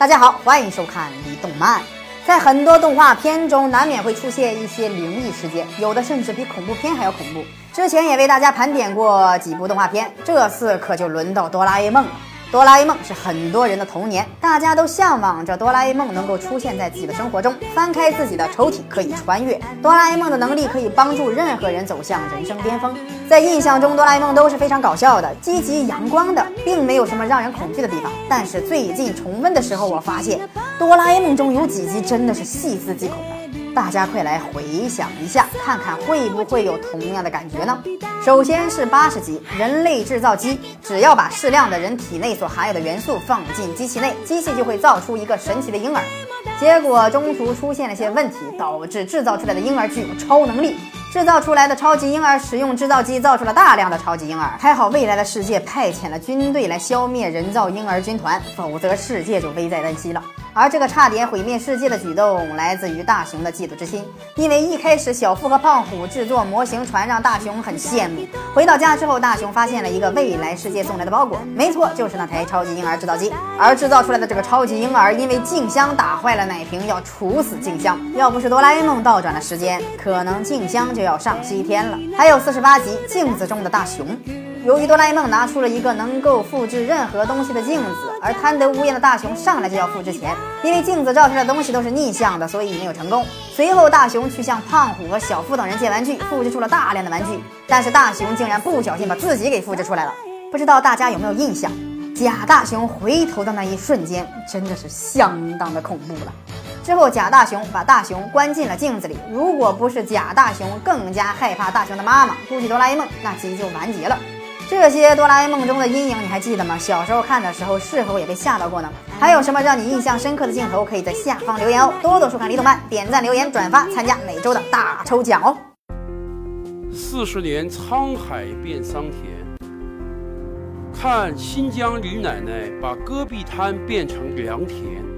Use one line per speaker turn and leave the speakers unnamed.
大家好，欢迎收看李动漫。在很多动画片中，难免会出现一些灵异事件，有的甚至比恐怖片还要恐怖。之前也为大家盘点过几部动画片，这次可就轮到哆啦 A 梦了。哆啦 A 梦是很多人的童年，大家都向往着哆啦 A 梦能够出现在自己的生活中，翻开自己的抽屉可以穿越。哆啦 A 梦的能力可以帮助任何人走向人生巅峰。在印象中，哆啦 A 梦都是非常搞笑的、积极阳光的，并没有什么让人恐惧的地方。但是最近重温的时候，我发现哆啦 A 梦中有几集真的是细思极恐的。大家快来回想一下，看看会不会有同样的感觉呢？首先是八十集人类制造机，只要把适量的人体内所含有的元素放进机器内，机器就会造出一个神奇的婴儿。结果中途出现了些问题，导致制造出来的婴儿具有超能力。制造出来的超级婴儿使用制造机造出了大量的超级婴儿，还好未来的世界派遣了军队来消灭人造婴儿军团，否则世界就危在旦夕了。而这个差点毁灭世界的举动，来自于大雄的嫉妒之心。因为一开始小夫和胖虎制作模型船，让大雄很羡慕。回到家之后，大雄发现了一个未来世界送来的包裹，没错，就是那台超级婴儿制造机。而制造出来的这个超级婴儿，因为静香打坏了奶瓶，要处死静香。要不是哆啦 A 梦倒转了时间，可能静香就要上西天了。还有四十八集镜子中的大雄。由于哆啦 A 梦拿出了一个能够复制任何东西的镜子，而贪得无厌的大雄上来就要复制钱，因为镜子照出来的东西都是逆向的，所以没有成功。随后，大雄去向胖虎和小夫等人借玩具，复制出了大量的玩具，但是大雄竟然不小心把自己给复制出来了。不知道大家有没有印象？假大雄回头的那一瞬间，真的是相当的恐怖了。之后，假大雄把大雄关进了镜子里。如果不是假大雄更加害怕大雄的妈妈，估计哆啦 A 梦那集就完结了。这些哆啦 A 梦中的阴影你还记得吗？小时候看的时候是否也被吓到过呢？还有什么让你印象深刻的镜头？可以在下方留言哦！多多收看李动漫，点赞、留言、转发，参加每周的大抽奖哦！
四十年沧海变桑田，看新疆李奶奶把戈壁滩变成良田。